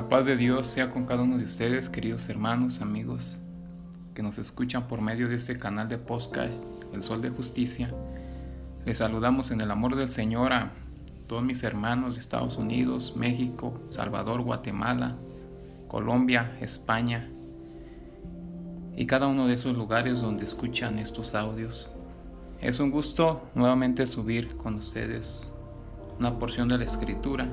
La paz de Dios sea con cada uno de ustedes, queridos hermanos, amigos, que nos escuchan por medio de este canal de podcast, El Sol de Justicia. Les saludamos en el amor del Señor a todos mis hermanos de Estados Unidos, México, Salvador, Guatemala, Colombia, España y cada uno de esos lugares donde escuchan estos audios. Es un gusto nuevamente subir con ustedes una porción de la escritura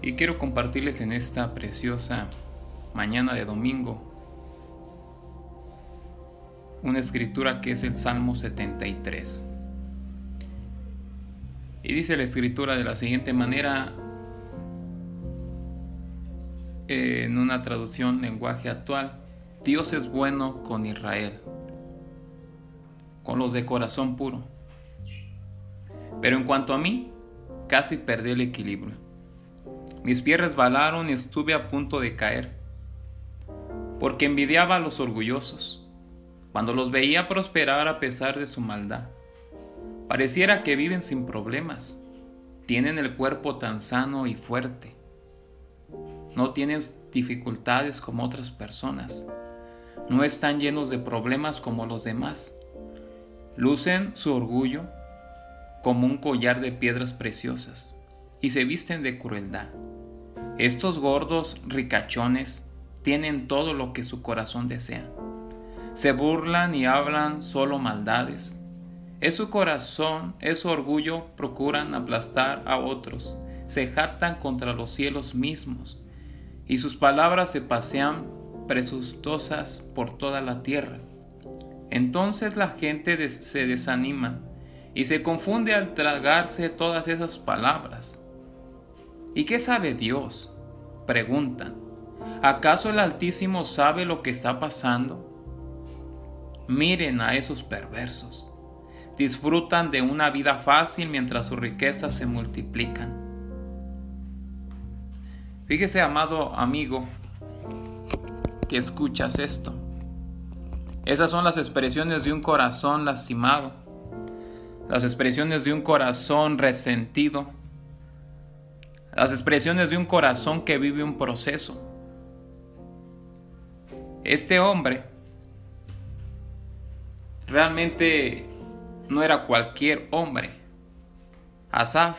y quiero compartirles en esta preciosa mañana de domingo una escritura que es el Salmo 73. Y dice la escritura de la siguiente manera, en una traducción lenguaje actual, Dios es bueno con Israel, con los de corazón puro. Pero en cuanto a mí, casi perdí el equilibrio mis pies resbalaron y estuve a punto de caer, porque envidiaba a los orgullosos, cuando los veía prosperar a pesar de su maldad. Pareciera que viven sin problemas, tienen el cuerpo tan sano y fuerte, no tienen dificultades como otras personas, no están llenos de problemas como los demás, lucen su orgullo como un collar de piedras preciosas y se visten de crueldad. Estos gordos ricachones tienen todo lo que su corazón desea. Se burlan y hablan solo maldades. Es su corazón, es su orgullo, procuran aplastar a otros, se jactan contra los cielos mismos, y sus palabras se pasean presuntosas por toda la tierra. Entonces la gente se desanima y se confunde al tragarse todas esas palabras. ¿Y qué sabe Dios? Preguntan. ¿Acaso el Altísimo sabe lo que está pasando? Miren a esos perversos. Disfrutan de una vida fácil mientras sus riquezas se multiplican. Fíjese, amado amigo, que escuchas esto. Esas son las expresiones de un corazón lastimado, las expresiones de un corazón resentido, las expresiones de un corazón que vive un proceso. Este hombre realmente no era cualquier hombre. Asaf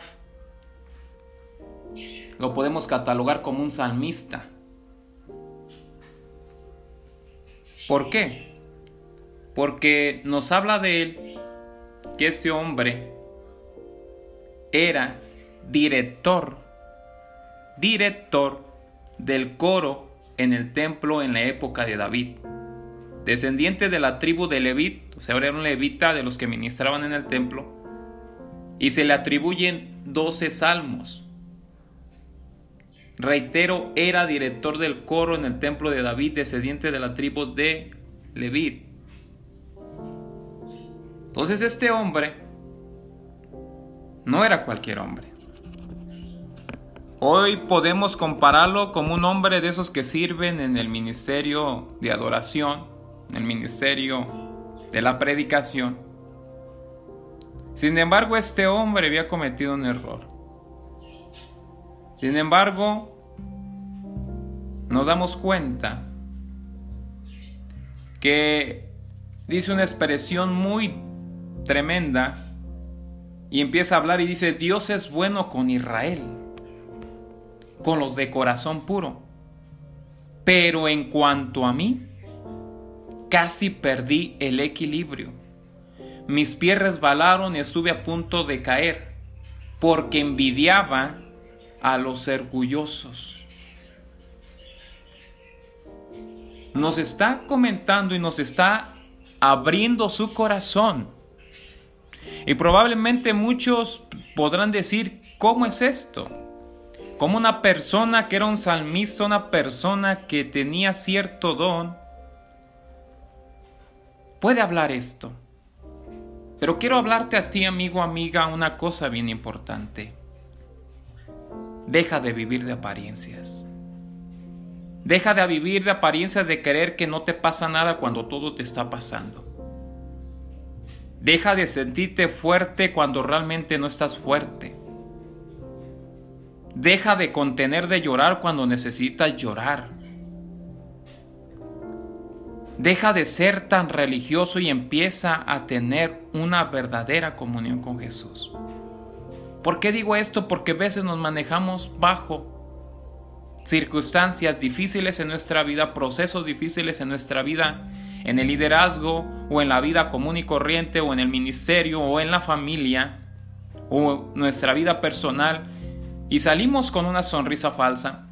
lo podemos catalogar como un salmista. ¿Por qué? Porque nos habla de él que este hombre era director director del coro en el templo en la época de David. Descendiente de la tribu de Levit, o sea, era un levita de los que ministraban en el templo, y se le atribuyen 12 salmos. Reitero, era director del coro en el templo de David, descendiente de la tribu de Levit. Entonces este hombre no era cualquier hombre. Hoy podemos compararlo como un hombre de esos que sirven en el ministerio de adoración, en el ministerio de la predicación. Sin embargo, este hombre había cometido un error. Sin embargo, nos damos cuenta que dice una expresión muy tremenda y empieza a hablar y dice, Dios es bueno con Israel con los de corazón puro. Pero en cuanto a mí, casi perdí el equilibrio. Mis pies resbalaron y estuve a punto de caer, porque envidiaba a los orgullosos. Nos está comentando y nos está abriendo su corazón. Y probablemente muchos podrán decir, ¿cómo es esto? Como una persona que era un salmista, una persona que tenía cierto don, puede hablar esto. Pero quiero hablarte a ti, amigo, amiga, una cosa bien importante. Deja de vivir de apariencias. Deja de vivir de apariencias de creer que no te pasa nada cuando todo te está pasando. Deja de sentirte fuerte cuando realmente no estás fuerte. Deja de contener de llorar cuando necesitas llorar. Deja de ser tan religioso y empieza a tener una verdadera comunión con Jesús. ¿Por qué digo esto? Porque a veces nos manejamos bajo circunstancias difíciles en nuestra vida, procesos difíciles en nuestra vida, en el liderazgo o en la vida común y corriente o en el ministerio o en la familia o nuestra vida personal y salimos con una sonrisa falsa.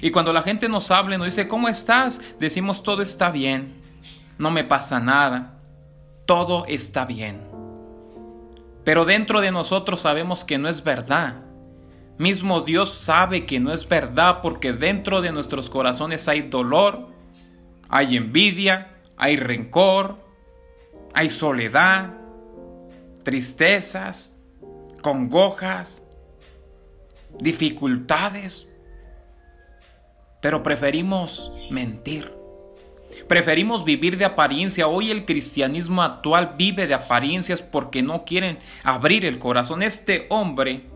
Y cuando la gente nos habla nos dice, ¿cómo estás? Decimos, todo está bien, no me pasa nada, todo está bien. Pero dentro de nosotros sabemos que no es verdad. Mismo Dios sabe que no es verdad porque dentro de nuestros corazones hay dolor, hay envidia, hay rencor, hay soledad, tristezas, congojas, dificultades. Pero preferimos mentir. Preferimos vivir de apariencia. Hoy el cristianismo actual vive de apariencias porque no quieren abrir el corazón. Este hombre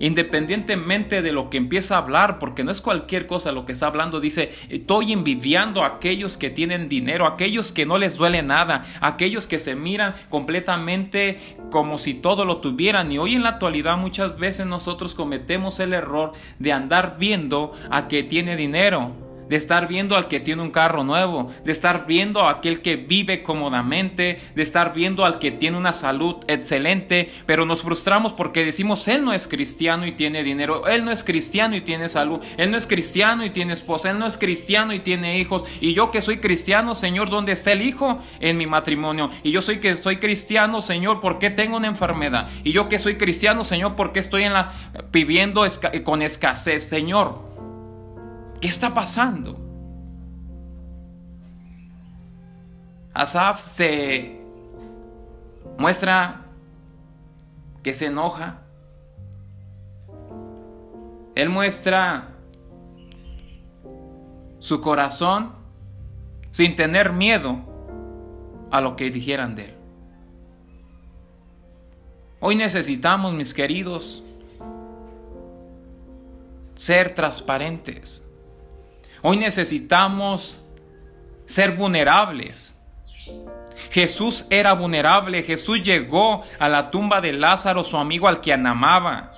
Independientemente de lo que empieza a hablar, porque no es cualquier cosa lo que está hablando, dice, estoy envidiando a aquellos que tienen dinero, aquellos que no les duele nada, aquellos que se miran completamente como si todo lo tuvieran. Y hoy en la actualidad muchas veces nosotros cometemos el error de andar viendo a que tiene dinero de estar viendo al que tiene un carro nuevo, de estar viendo a aquel que vive cómodamente, de estar viendo al que tiene una salud excelente, pero nos frustramos porque decimos, él no es cristiano y tiene dinero, él no es cristiano y tiene salud, él no es cristiano y tiene esposa, él no es cristiano y tiene hijos, y yo que soy cristiano, Señor, ¿dónde está el hijo en mi matrimonio? Y yo soy que soy cristiano, Señor, ¿por qué tengo una enfermedad? Y yo que soy cristiano, Señor, ¿por qué estoy en la viviendo con escasez, Señor? ¿Qué está pasando? Asaf se muestra que se enoja. Él muestra su corazón sin tener miedo a lo que dijeran de él. Hoy necesitamos, mis queridos, ser transparentes. Hoy necesitamos ser vulnerables. Jesús era vulnerable. Jesús llegó a la tumba de Lázaro, su amigo al que amaba.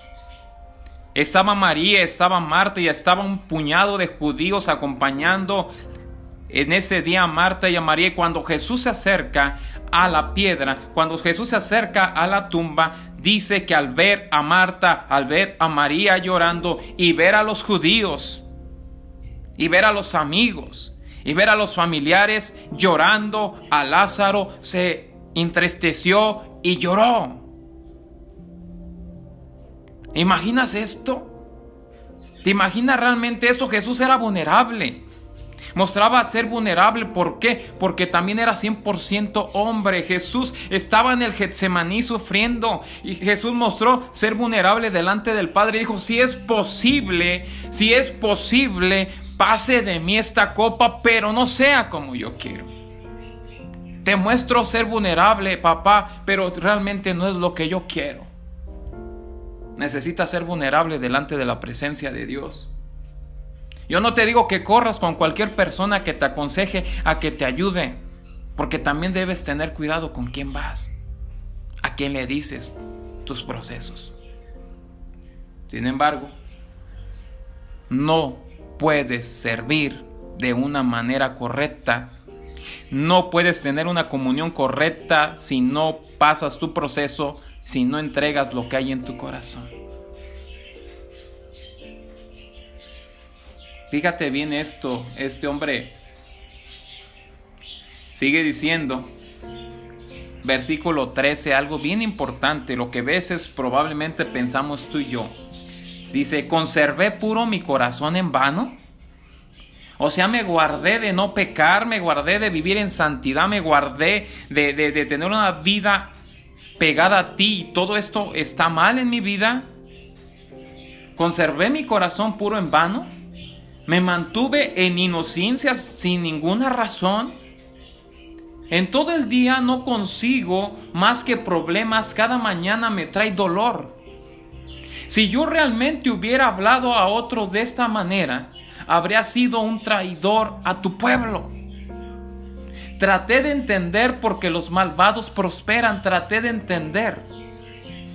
Estaba María, estaba Marta y estaba un puñado de judíos acompañando en ese día a Marta y a María. Cuando Jesús se acerca a la piedra, cuando Jesús se acerca a la tumba, dice que al ver a Marta, al ver a María llorando y ver a los judíos, y ver a los amigos y ver a los familiares llorando, a Lázaro se entristeció y lloró. ¿Imaginas esto? ¿Te imaginas realmente esto? Jesús era vulnerable. Mostraba ser vulnerable. ¿Por qué? Porque también era 100% hombre. Jesús estaba en el Getsemaní sufriendo. Y Jesús mostró ser vulnerable delante del Padre. Y dijo, si es posible, si es posible, pase de mí esta copa, pero no sea como yo quiero. Te muestro ser vulnerable, papá, pero realmente no es lo que yo quiero. Necesitas ser vulnerable delante de la presencia de Dios. Yo no te digo que corras con cualquier persona que te aconseje a que te ayude, porque también debes tener cuidado con quién vas, a quién le dices tus procesos. Sin embargo, no puedes servir de una manera correcta. No puedes tener una comunión correcta si no pasas tu proceso, si no entregas lo que hay en tu corazón. Fíjate bien esto, este hombre sigue diciendo, versículo 13, algo bien importante, lo que a veces probablemente pensamos tú y yo. Dice, ¿conservé puro mi corazón en vano? O sea, me guardé de no pecar, me guardé de vivir en santidad, me guardé de, de, tener una vida pegada a ti. ¿Todo esto está mal en mi vida? ¿Conservé mi corazón puro en vano? ¿Me mantuve en inocencia sin ninguna razón? En todo el día no consigo más que problemas, cada mañana me trae dolor. Si yo realmente hubiera hablado a otros de esta manera, habría sido un traidor a tu pueblo. Traté de entender porque los malvados prosperan, traté de entender.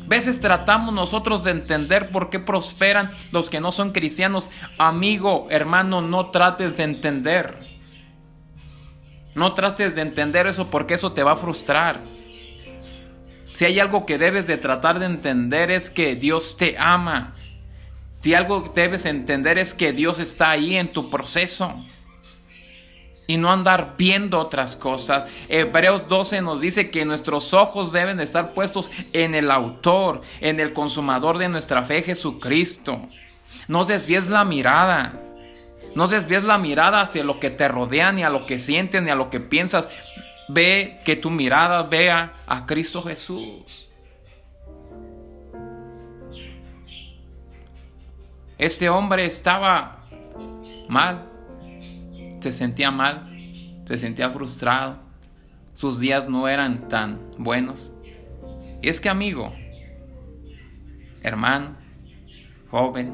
Veces tratamos nosotros de entender por qué prosperan los que no son cristianos. Amigo, hermano, no trates de entender. No trates de entender eso porque eso te va a frustrar. Si hay algo que debes de tratar de entender es que Dios te ama. Si algo debes entender es que Dios está ahí en tu proceso y no andar viendo otras cosas. Hebreos 12 nos dice que nuestros ojos deben estar puestos en el autor, en el consumador de nuestra fe, Jesucristo. No desvíes la mirada. No desvíes la mirada hacia lo que te rodea, ni a lo que sientes, ni a lo que piensas. Ve que tu mirada vea a Cristo Jesús. Este hombre estaba mal se sentía mal, se sentía frustrado, sus días no eran tan buenos. Y es que amigo, hermano, joven,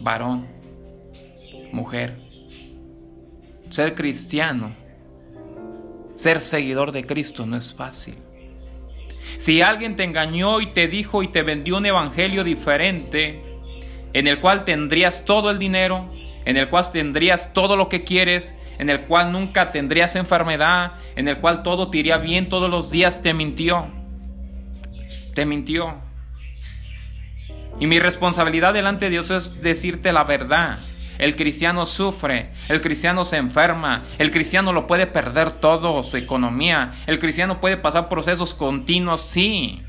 varón, mujer, ser cristiano, ser seguidor de Cristo no es fácil. Si alguien te engañó y te dijo y te vendió un evangelio diferente, en el cual tendrías todo el dinero, en el cual tendrías todo lo que quieres, en el cual nunca tendrías enfermedad, en el cual todo te iría bien todos los días, te mintió. Te mintió. Y mi responsabilidad delante de Dios es decirte la verdad. El cristiano sufre, el cristiano se enferma, el cristiano lo puede perder todo, su economía, el cristiano puede pasar procesos continuos, sí.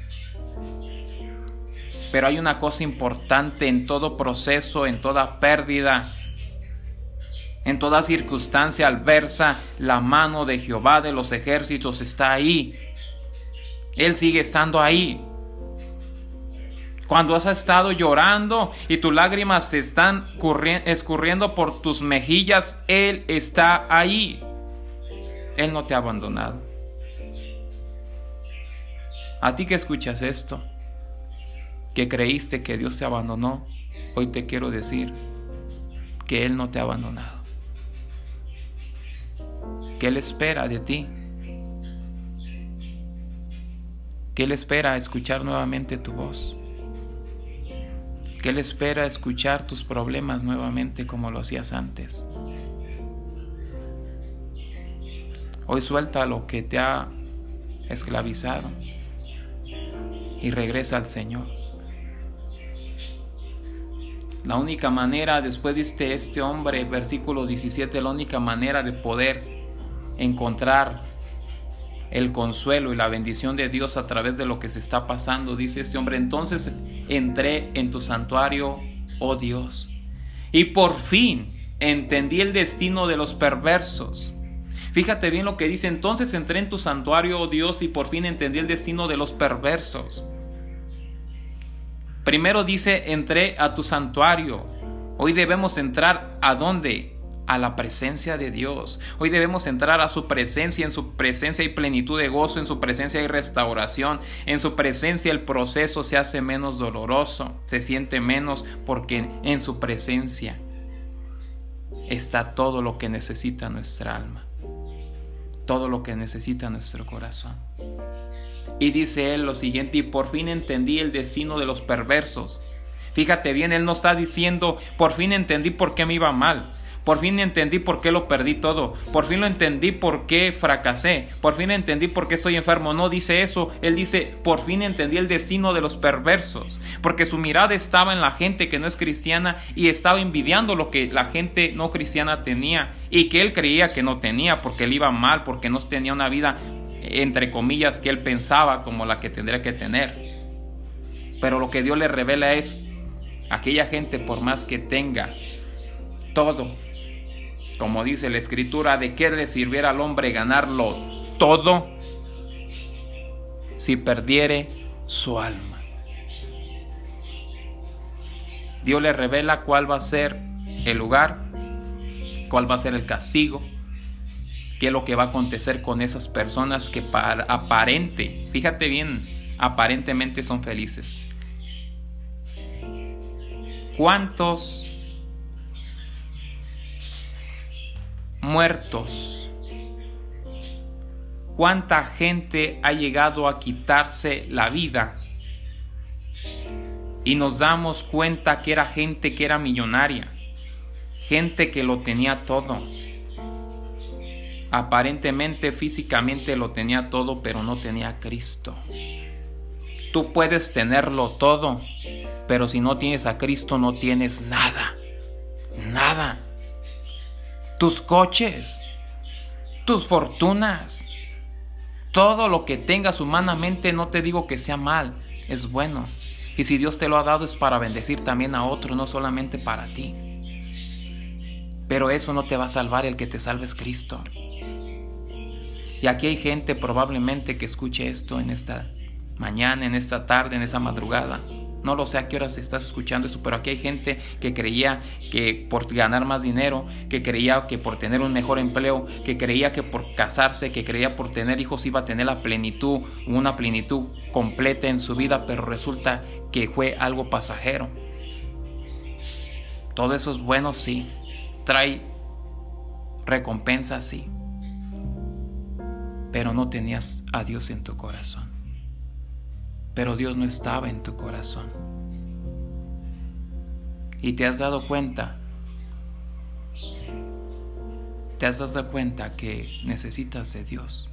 Pero hay una cosa importante en todo proceso, en toda pérdida, en toda circunstancia adversa, la mano de Jehová de los ejércitos está ahí. Él sigue estando ahí. Cuando has estado llorando y tus lágrimas se están escurriendo por tus mejillas, Él está ahí. Él no te ha abandonado. A ti que escuchas esto, que creíste que Dios te abandonó, hoy te quiero decir que Él no te ha abandonado. ¿Qué Él espera de ti? ¿Qué Él espera escuchar nuevamente tu voz? ¿Qué Él espera escuchar tus problemas nuevamente como lo hacías antes? Hoy suelta lo que te ha esclavizado y regresa al Señor. La única manera, después dice este hombre, versículo 17, la única manera de poder encontrar el consuelo y la bendición de Dios a través de lo que se está pasando, dice este hombre. Entonces entré en tu santuario, oh Dios, y por fin entendí el destino de los perversos. Fíjate bien lo que dice, entonces entré en tu santuario, oh Dios, y por fin entendí el destino de los perversos. Primero dice, entré a tu santuario. Hoy debemos entrar a dónde? A la presencia de Dios. Hoy debemos entrar a su presencia, en su presencia y plenitud de gozo, en su presencia y restauración, en su presencia el proceso se hace menos doloroso, se siente menos porque en su presencia está todo lo que necesita nuestra alma, todo lo que necesita nuestro corazón. Y dice él lo siguiente, y por fin entendí el destino de los perversos. Fíjate bien, él no está diciendo, por fin entendí por qué me iba mal. Por fin entendí por qué lo perdí todo. Por fin lo entendí por qué fracasé. Por fin entendí por qué estoy enfermo. No dice eso. Él dice, por fin entendí el destino de los perversos. Porque su mirada estaba en la gente que no es cristiana y estaba envidiando lo que la gente no cristiana tenía y que él creía que no tenía porque él iba mal, porque no tenía una vida entre comillas que él pensaba como la que tendría que tener. Pero lo que Dios le revela es aquella gente por más que tenga todo como dice la escritura, ¿de qué le sirviera al hombre ganarlo todo si perdiere su alma? Dios le revela cuál va a ser el lugar, cuál va a ser el castigo, qué es lo que va a acontecer con esas personas que para aparente, fíjate bien, aparentemente son felices, ¿Cuántos muertos? ¿Cuánta gente ha llegado a quitarse la vida? Y nos damos cuenta que era gente que era millonaria, gente que lo tenía todo. Aparentemente físicamente lo tenía todo, pero no tenía a Cristo. Tú puedes tenerlo todo, pero si no tienes a Cristo no tienes nada. Nada. Tus coches, tus fortunas, todo lo que tengas humanamente, no te digo que sea mal, es bueno. Y si Dios te lo ha dado es para bendecir también a otro, no solamente para ti. Pero eso no te va a salvar, el que te salve es Cristo. Y aquí hay gente probablemente que escuche esto en esta mañana, en esta tarde, en esa madrugada. No lo sé a qué horas estás escuchando esto, pero aquí hay gente que creía que por ganar más dinero, que creía que por tener un mejor empleo, que creía que por casarse, que creía por tener hijos iba a tener la plenitud, una plenitud completa en su vida, pero resulta que fue algo pasajero. Todo eso es bueno, sí. Trae recompensa, sí. Pero no tenías a Dios en tu corazón pero Dios no estaba en tu corazón. Y te has dado cuenta, te has dado cuenta que necesitas de Dios.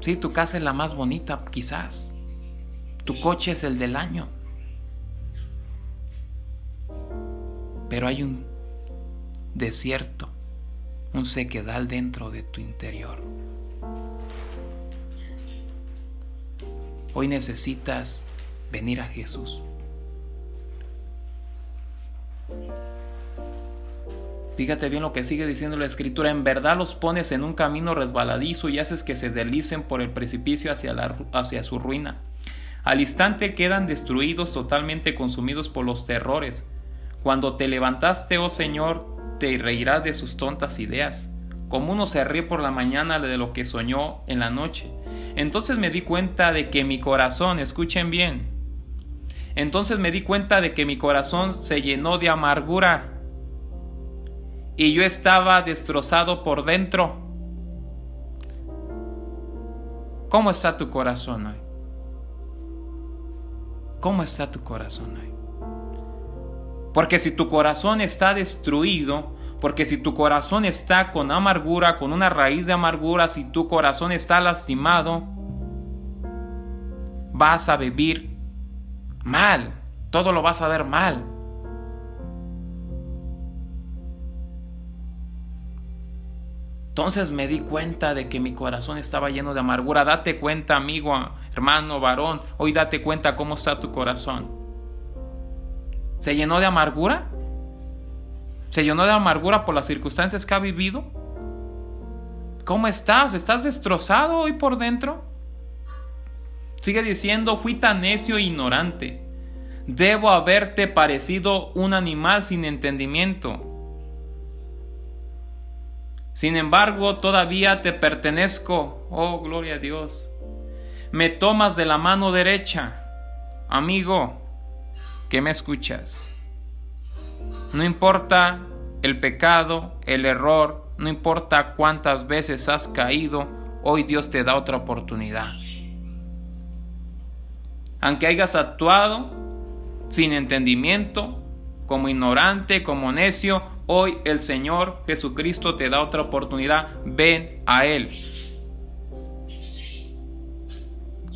Sí, tu casa es la más bonita, quizás. Tu coche es el del año. Pero hay un desierto, un sequedal dentro de tu interior. Hoy necesitas venir a Jesús. Fíjate bien lo que sigue diciendo la escritura. En verdad los pones en un camino resbaladizo y haces que se deslicen por el precipicio hacia, hacia su ruina. Al instante quedan destruidos, totalmente consumidos por los terrores. Cuando te levantaste, oh Señor, te reirás de sus tontas ideas como uno se ríe por la mañana de lo que soñó en la noche. Entonces me di cuenta de que mi corazón, escuchen bien, entonces me di cuenta de que mi corazón se llenó de amargura y yo estaba destrozado por dentro. ¿Cómo está tu corazón hoy? ¿Cómo está tu corazón hoy? Porque si tu corazón está destruido, porque si tu corazón está con amargura, con una raíz de amargura, si tu corazón está lastimado, vas a vivir mal. Todo lo vas a ver mal. Entonces me di cuenta de que mi corazón estaba lleno de amargura. Date cuenta, amigo, hermano, varón. Hoy date cuenta cómo está tu corazón. ¿Se llenó de amargura? ¿Se llenó de amargura por las circunstancias que ha vivido? ¿Cómo estás? ¿Estás destrozado hoy por dentro? Sigue diciendo, fui tan necio e ignorante. Debo haberte parecido un animal sin entendimiento. Sin embargo, todavía te pertenezco. Oh, gloria a Dios. Me tomas de la mano derecha. Amigo, que me escuchas. No importa el pecado, el error, no importa cuántas veces has caído, hoy Dios te da otra oportunidad. Aunque hayas actuado sin entendimiento, como ignorante, como necio, hoy el Señor Jesucristo te da otra oportunidad. Ven a Él.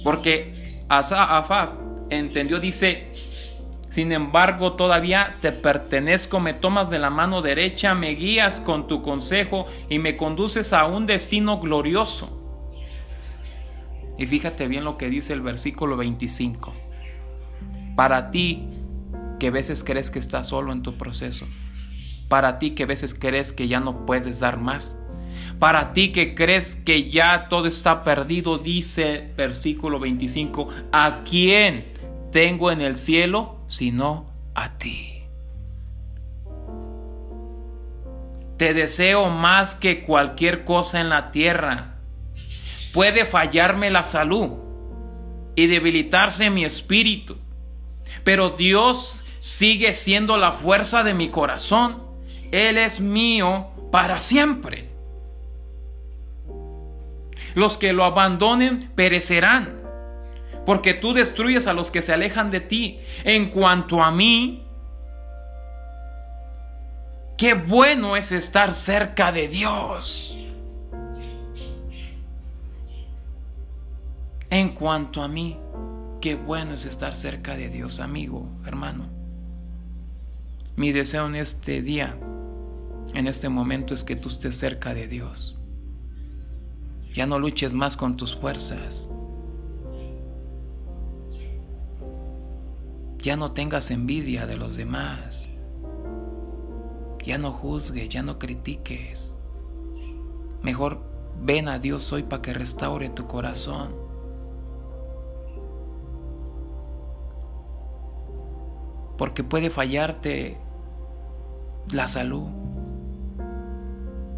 Porque Asa entendió, dice, sin embargo, todavía te pertenezco, me tomas de la mano derecha, me guías con tu consejo y me conduces a un destino glorioso. Y fíjate bien lo que dice el versículo 25. Para ti que a veces crees que estás solo en tu proceso. Para ti que a veces crees que ya no puedes dar más. Para ti que crees que ya todo está perdido, dice versículo 25, ¿a quién tengo en el cielo? Sino a ti. Te deseo más que cualquier cosa en la tierra. Puede fallarme la salud y debilitarse mi espíritu. Pero Dios sigue siendo la fuerza de mi corazón. Él es mío para siempre. Los que lo abandonen perecerán, porque tú destruyes a los que se alejan de ti. En cuanto a mí, qué bueno es estar cerca de Dios. En cuanto a mí, qué bueno es estar cerca de Dios, amigo, hermano. Mi deseo en este día, en este momento, es que tú estés cerca de Dios. Ya no luches más con tus fuerzas. Ya no tengas envidia de los demás. Ya no juzgues, ya no critiques. Mejor ven a Dios hoy para que restaure tu corazón. Porque puede fallarte la salud.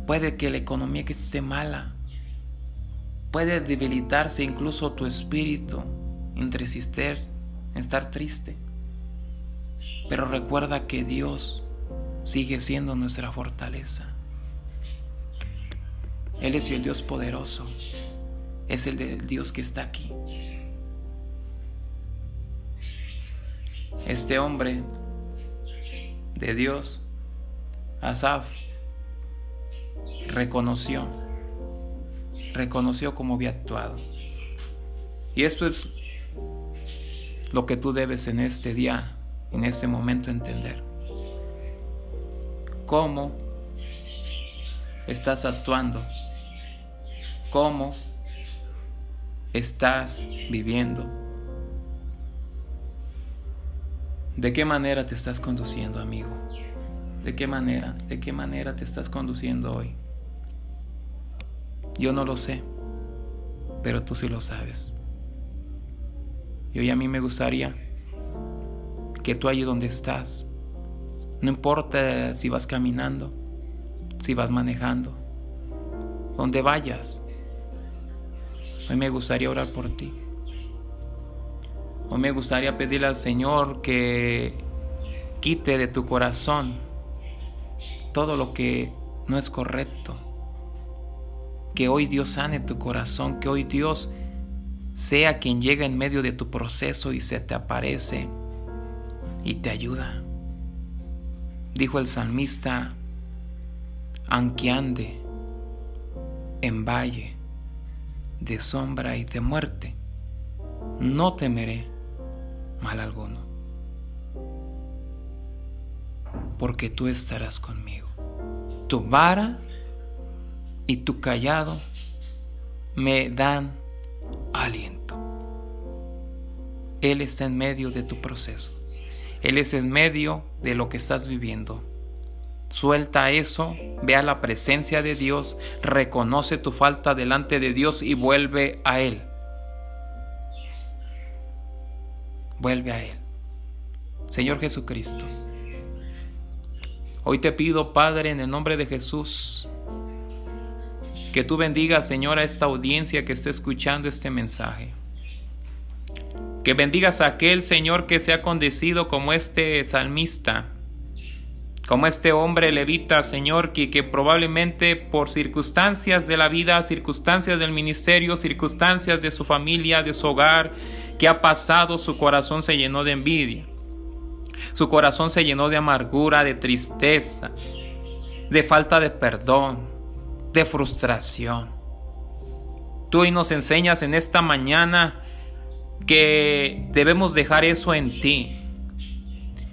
Puede que la economía que esté mala. Puede debilitarse incluso tu espíritu, entristecer, estar triste. Pero recuerda que Dios sigue siendo nuestra fortaleza. Él es el Dios poderoso. Es el del Dios que está aquí. Este hombre de Dios Asaf reconoció, reconoció cómo había actuado. Y esto es lo que tú debes en este día, en este momento entender. Cómo estás actuando, cómo estás viviendo, de qué manera te estás conduciendo, amigo. ¿De qué manera? ¿De qué manera te estás conduciendo hoy? Yo no lo sé, pero tú sí lo sabes. Y hoy a mí me gustaría que tú allí donde estás, no importa si vas caminando, si vas manejando, donde vayas, hoy me gustaría orar por ti. Hoy me gustaría pedirle al Señor que quite de tu corazón todo lo que no es correcto. Que hoy Dios sane tu corazón, que hoy Dios sea quien llega en medio de tu proceso y se te aparece y te ayuda. Dijo el salmista, aunque ande en valle de sombra y de muerte, no temeré mal alguno porque tú estarás conmigo. Tu vara y tu callado me dan aliento. Él está en medio de tu proceso. Él es en medio de lo que estás viviendo. Suelta eso, ve a la presencia de Dios, reconoce tu falta delante de Dios y vuelve a Él. Vuelve a Él. Señor Jesucristo. Hoy te pido, Padre, en el nombre de Jesús, que tú bendigas, Señor, a esta audiencia que está escuchando este mensaje. Que bendigas a aquel Señor que se ha condecido como este salmista, como este hombre levita, Señor, que, que probablemente por circunstancias de la vida, circunstancias del ministerio, circunstancias de su familia, de su hogar, que ha pasado, su corazón se llenó de envidia. Su corazón se llenó de amargura, de tristeza, de falta de perdón, de frustración. Tú hoy nos enseñas en esta mañana que debemos dejar eso en ti,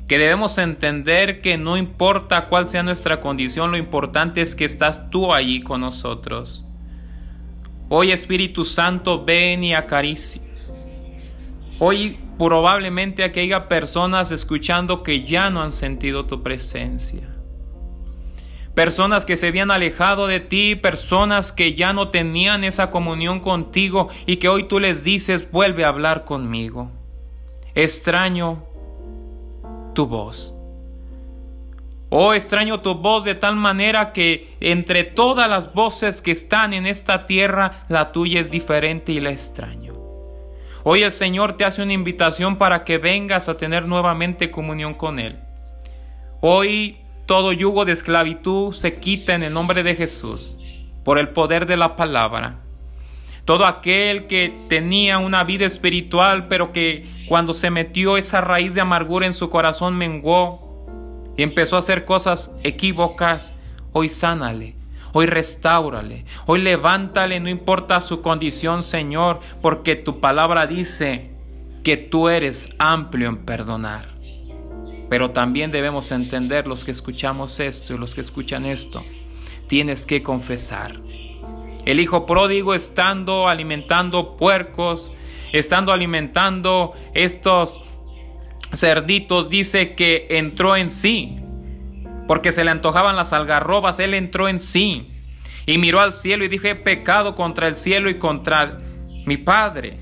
que debemos entender que no importa cuál sea nuestra condición, lo importante es que estás tú allí con nosotros. Hoy Espíritu Santo, ven y acaricia. Hoy probablemente aquí haya personas escuchando que ya no han sentido tu presencia. Personas que se habían alejado de ti, personas que ya no tenían esa comunión contigo y que hoy tú les dices, vuelve a hablar conmigo. Extraño tu voz. Oh, extraño tu voz de tal manera que entre todas las voces que están en esta tierra, la tuya es diferente y la extraño. Hoy el Señor te hace una invitación para que vengas a tener nuevamente comunión con Él. Hoy todo yugo de esclavitud se quita en el nombre de Jesús, por el poder de la palabra. Todo aquel que tenía una vida espiritual, pero que cuando se metió esa raíz de amargura en su corazón menguó y empezó a hacer cosas equívocas, hoy sánale, hoy restáurale, hoy levántale, no importa su condición, Señor, porque tu palabra dice que tú eres amplio en perdonar. Pero también debemos entender los que escuchamos esto y los que escuchan esto, tienes que confesar el hijo pródigo estando alimentando puercos, estando alimentando estos cerditos, dice que entró en sí, porque se le antojaban las algarrobas, él entró en sí y miró al cielo y dijo, he pecado contra el cielo y contra mi Padre.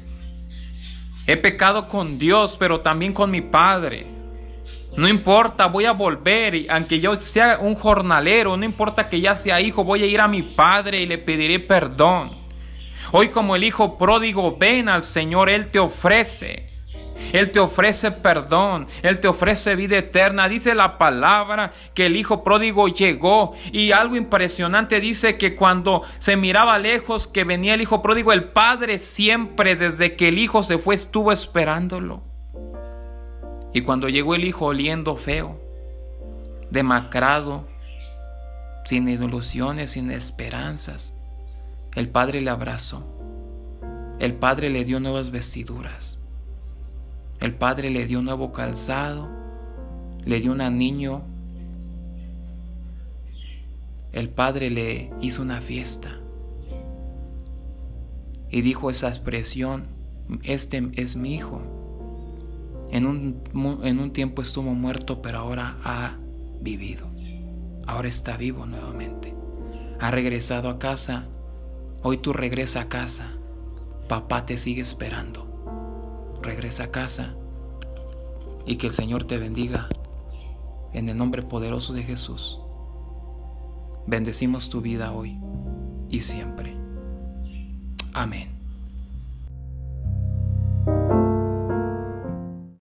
He pecado con Dios, pero también con mi Padre. No importa, voy a volver, y aunque yo sea un jornalero, no importa que ya sea hijo, voy a ir a mi padre y le pediré perdón. Hoy como el hijo pródigo, ven al Señor, Él te ofrece. Él te ofrece perdón, Él te ofrece vida eterna. Dice la palabra que el hijo pródigo llegó y algo impresionante dice que cuando se miraba lejos que venía el hijo pródigo, el padre siempre desde que el hijo se fue estuvo esperándolo. Y cuando llegó el hijo oliendo feo, demacrado, sin ilusiones, sin esperanzas, el padre le abrazó. El padre le dio nuevas vestiduras. El padre le dio un nuevo calzado. Le dio un anillo. El padre le hizo una fiesta. Y dijo esa expresión, este es mi hijo en un, tiempo estuvo muerto, pero ahora ha vivido. Ahora está vivo nuevamente. Ha regresado a casa. Hoy tú regresa a casa. Papá te sigue esperando. Regresa a casa y que el Señor te bendiga en el nombre poderoso de Jesús. Bendecimos tu vida hoy y siempre. Amén.